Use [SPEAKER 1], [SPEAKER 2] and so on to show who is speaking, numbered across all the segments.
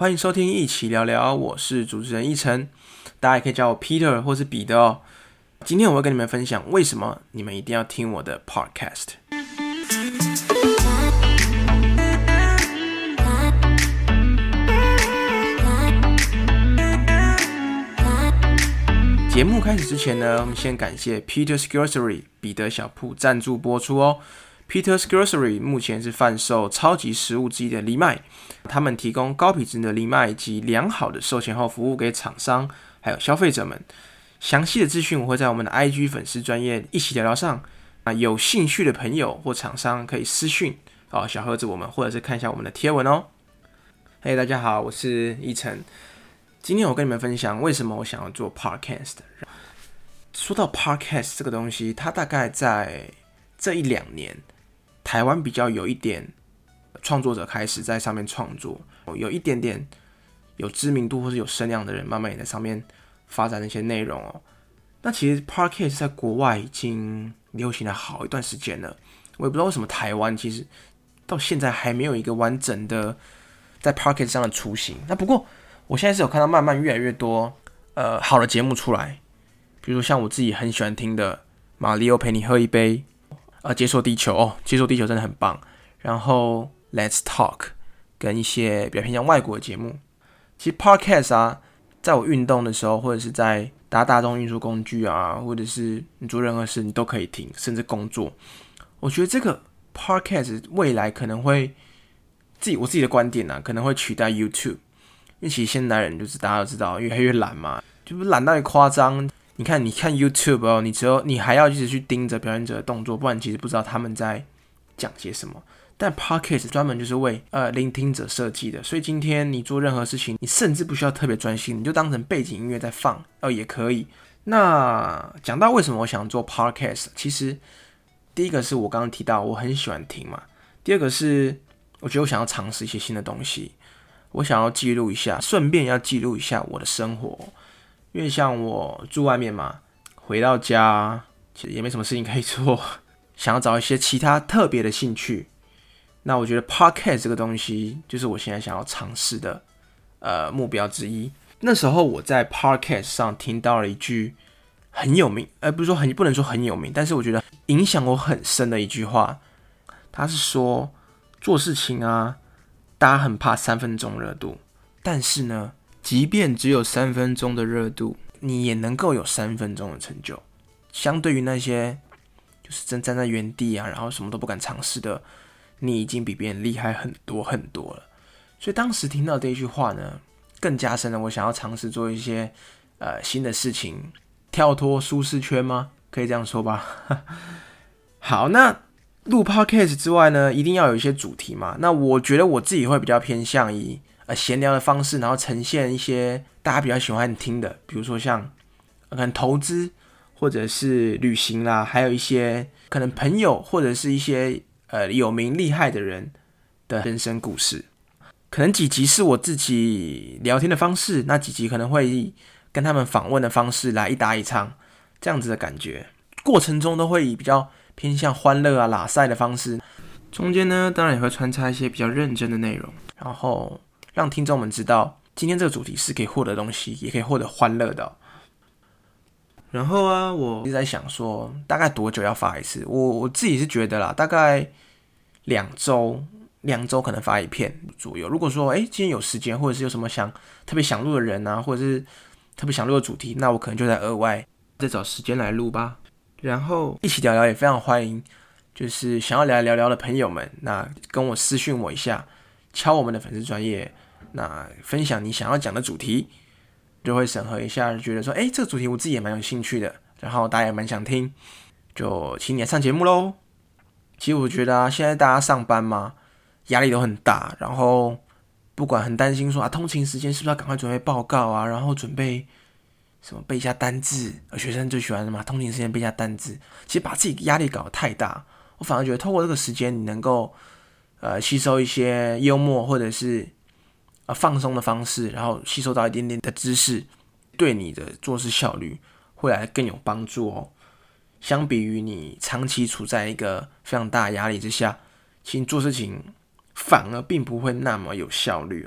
[SPEAKER 1] 欢迎收听一起聊聊，我是主持人一晨，大家也可以叫我 Peter 或是彼得哦。今天我会跟你们分享为什么你们一定要听我的 Podcast。节目开始之前呢，我们先感谢 Peter's Grocery 彼得小铺赞助播出哦。Peter's Grocery 目前是贩售超级食物之一的藜麦，他们提供高品质的藜麦及良好的售前后服务给厂商还有消费者们。详细的资讯我会在我们的 IG 粉丝专业一起聊聊上啊，有兴趣的朋友或厂商可以私讯哦小盒子我们，或者是看一下我们的贴文哦。嘿，大家好，我是一晨，今天我跟你们分享为什么我想要做 Podcast。说到 Podcast 这个东西，它大概在这一两年。台湾比较有一点创作者开始在上面创作，有一点点有知名度或是有声量的人，慢慢也在上面发展那些内容哦。那其实 Parkes 在国外已经流行了好一段时间了，我也不知道为什么台湾其实到现在还没有一个完整的在 Parkes 上的雏形。那不过我现在是有看到慢慢越来越多呃好的节目出来，比如像我自己很喜欢听的《马里奥陪你喝一杯》。呃，接受地球哦，接受地球真的很棒。然后 Let's Talk 跟一些比较偏向外国的节目。其实 Podcast 啊，在我运动的时候，或者是在搭大众运输工具啊，或者是你做任何事，你都可以听，甚至工作。我觉得这个 Podcast 未来可能会自己我自己的观点呢，可能会取代 YouTube。因为其实现代人就是大家都知道，越来越懒嘛，就是懒到夸张。你看，你看 YouTube 哦，你只有你还要一直去盯着表演者的动作，不然其实不知道他们在讲些什么。但 Podcast 专门就是为呃聆听者设计的，所以今天你做任何事情，你甚至不需要特别专心，你就当成背景音乐在放哦也可以。那讲到为什么我想做 Podcast，其实第一个是我刚刚提到我很喜欢听嘛，第二个是我觉得我想要尝试一些新的东西，我想要记录一下，顺便要记录一下我的生活。因为像我住外面嘛，回到家其实也没什么事情可以做，想要找一些其他特别的兴趣。那我觉得 podcast 这个东西就是我现在想要尝试的呃目标之一。那时候我在 podcast 上听到了一句很有名，而不是说很不能说很有名，但是我觉得影响我很深的一句话。他是说做事情啊，大家很怕三分钟热度，但是呢。即便只有三分钟的热度，你也能够有三分钟的成就。相对于那些就是正站在原地啊，然后什么都不敢尝试的，你已经比别人厉害很多很多了。所以当时听到这一句话呢，更加深了我想要尝试做一些呃新的事情，跳脱舒适圈吗？可以这样说吧。好，那录 podcast 之外呢，一定要有一些主题嘛。那我觉得我自己会比较偏向于。呃，闲聊的方式，然后呈现一些大家比较喜欢听的，比如说像可能投资或者是旅行啦，还有一些可能朋友或者是一些呃有名厉害的人的人生故事。可能几集是我自己聊天的方式，那几集可能会跟他们访问的方式来一答一唱，这样子的感觉。过程中都会以比较偏向欢乐啊、拉塞的方式，中间呢当然也会穿插一些比较认真的内容，然后。让听众们知道，今天这个主题是可以获得东西，也可以获得欢乐的。然后啊，我一直在想说，大概多久要发一次？我我自己是觉得啦，大概两周，两周可能发一片左右。如果说，哎，今天有时间，或者是有什么想特别想录的人啊，或者是特别想录的主题，那我可能就在额外再找时间来录吧。然后一起聊聊，也非常欢迎，就是想要来聊聊的朋友们，那跟我私讯我一下，敲我们的粉丝专业。那分享你想要讲的主题，就会审核一下，觉得说，哎，这个主题我自己也蛮有兴趣的，然后大家也蛮想听，就请你来上节目喽。其实我觉得啊，现在大家上班嘛，压力都很大，然后不管很担心说啊，通勤时间是不是要赶快准备报告啊，然后准备什么背一下单字，学生最喜欢什么？通勤时间背一下单字，其实把自己压力搞得太大，我反而觉得透过这个时间，你能够呃吸收一些幽默或者是。啊，放松的方式，然后吸收到一点点的知识，对你的做事效率会来更有帮助哦。相比于你长期处在一个非常大压力之下，其实做事情反而并不会那么有效率。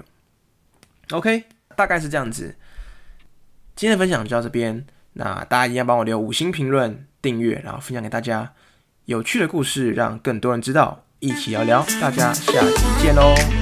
[SPEAKER 1] OK，大概是这样子。今天的分享就到这边，那大家一定要帮我留五星评论、订阅，然后分享给大家有趣的故事，让更多人知道。一起聊聊，大家下期见喽！